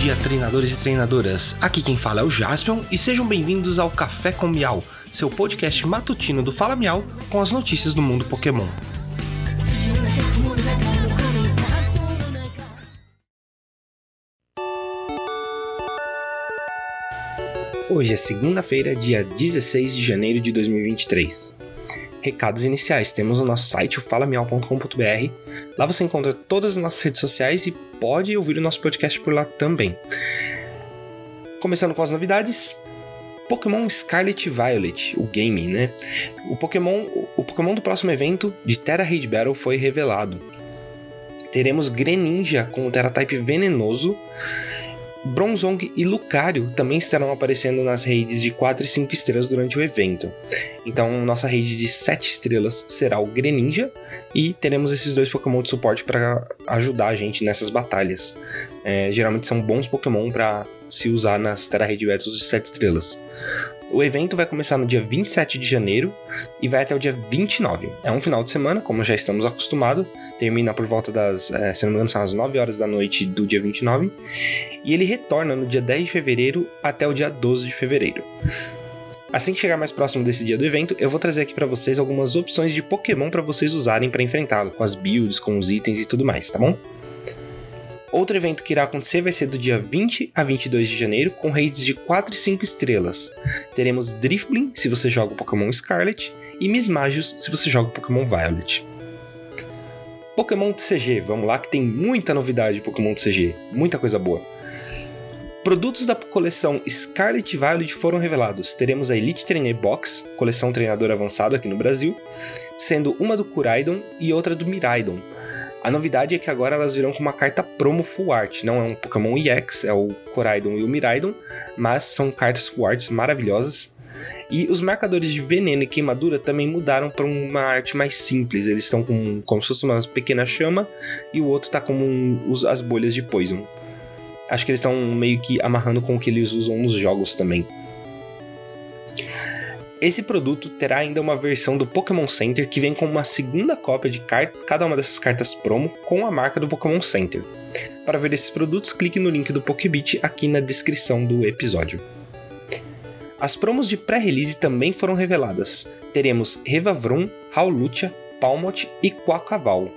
dia, treinadores e treinadoras. Aqui quem fala é o Jaspion e sejam bem-vindos ao Café com Miau, seu podcast matutino do Fala Miau com as notícias do mundo Pokémon. Hoje é segunda-feira, dia 16 de janeiro de 2023 recados iniciais. Temos o nosso site, o. Lá você encontra todas as nossas redes sociais e pode ouvir o nosso podcast por lá também. Começando com as novidades, Pokémon Scarlet Violet, o game, né? O Pokémon, o Pokémon do próximo evento de Terra Raid Battle foi revelado. Teremos Greninja com o Terra Type venenoso Bronzong e Lucario também estarão aparecendo nas redes de 4 e 5 estrelas durante o evento. Então, nossa rede de 7 estrelas será o Greninja e teremos esses dois Pokémon de suporte para ajudar a gente nessas batalhas. É, geralmente são bons Pokémon para se usar nas Terra Raid Battles de 7 estrelas. O evento vai começar no dia 27 de janeiro e vai até o dia 29. É um final de semana, como já estamos acostumados. Termina por volta das, é, se não me engano, são as 9 horas da noite do dia 29. E ele retorna no dia 10 de fevereiro até o dia 12 de fevereiro. Assim que chegar mais próximo desse dia do evento, eu vou trazer aqui para vocês algumas opções de Pokémon para vocês usarem para enfrentá-lo, com as builds, com os itens e tudo mais, tá bom? Outro evento que irá acontecer vai ser do dia 20 a 22 de janeiro, com raids de 4 e 5 estrelas. Teremos Drifblim, se você joga o Pokémon Scarlet, e Mismagius, se você joga o Pokémon Violet. Pokémon TCG, vamos lá que tem muita novidade de Pokémon TCG, muita coisa boa. Produtos da coleção Scarlet Violet foram revelados. Teremos a Elite Trainer Box, coleção treinador avançado aqui no Brasil, sendo uma do Kuraidon e outra do Miraidon. A novidade é que agora elas virão com uma carta promo Full Art. Não é um Pokémon EX, é o Coraidon e o Miraidon, mas são cartas Full Arts maravilhosas. E os marcadores de veneno e queimadura também mudaram para uma arte mais simples. Eles estão com como se fosse uma pequena chama e o outro está com um, as bolhas de Poison. Acho que eles estão meio que amarrando com o que eles usam nos jogos também. Esse produto terá ainda uma versão do Pokémon Center que vem com uma segunda cópia de cada uma dessas cartas promo com a marca do Pokémon Center. Para ver esses produtos, clique no link do Pokébit aqui na descrição do episódio. As promos de pré-release também foram reveladas. Teremos Revavrum, Howlucha, Palmot e Quacaval.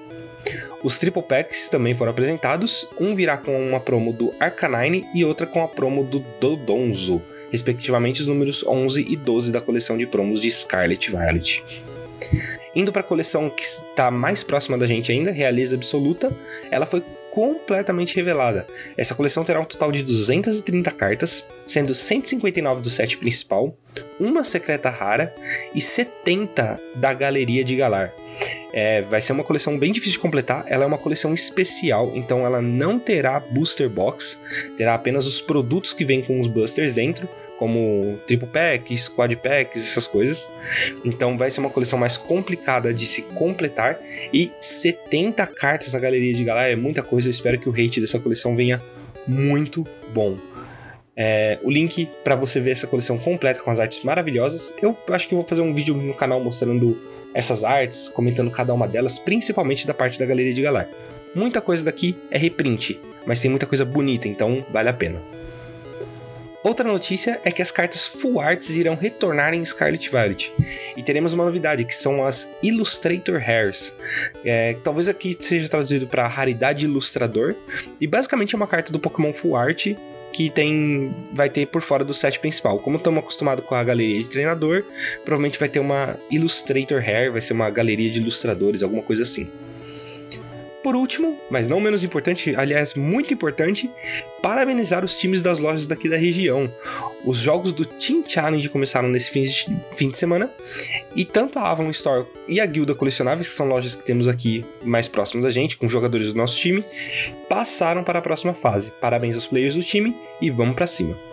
Os Triple Packs também foram apresentados, um virá com uma promo do Arcanine e outra com a promo do Dodonzo, respectivamente os números 11 e 12 da coleção de promos de Scarlet Violet. Indo para a coleção que está mais próxima da gente ainda, Realeza Absoluta, ela foi completamente revelada. Essa coleção terá um total de 230 cartas, sendo 159 do set principal, uma secreta rara e 70 da galeria de Galar. É, vai ser uma coleção bem difícil de completar. Ela é uma coleção especial, então ela não terá booster box, terá apenas os produtos que vêm com os boosters dentro, como triple packs, quad packs, essas coisas. Então vai ser uma coleção mais complicada de se completar e 70 cartas na galeria de Galar é muita coisa. Eu espero que o rate dessa coleção venha muito bom. É, o link para você ver essa coleção completa com as artes maravilhosas. Eu acho que vou fazer um vídeo no canal mostrando essas artes, comentando cada uma delas, principalmente da parte da Galeria de Galar. Muita coisa daqui é reprint, mas tem muita coisa bonita, então vale a pena. Outra notícia é que as cartas Full Arts irão retornar em Scarlet Violet. E teremos uma novidade, que são as Illustrator Hairs. É, talvez aqui seja traduzido para Raridade Ilustrador. E basicamente é uma carta do Pokémon Full Art que tem vai ter por fora do set principal. Como estamos acostumados com a galeria de treinador, provavelmente vai ter uma Illustrator Hair, vai ser uma galeria de ilustradores, alguma coisa assim. Por último, mas não menos importante, aliás, muito importante, parabenizar os times das lojas daqui da região. Os jogos do Team Challenge começaram nesse fim de, fim de semana e tanto a Avon Store e a Guilda Colecionáveis, que são lojas que temos aqui mais próximas da gente, com jogadores do nosso time, passaram para a próxima fase. Parabéns aos players do time e vamos para cima.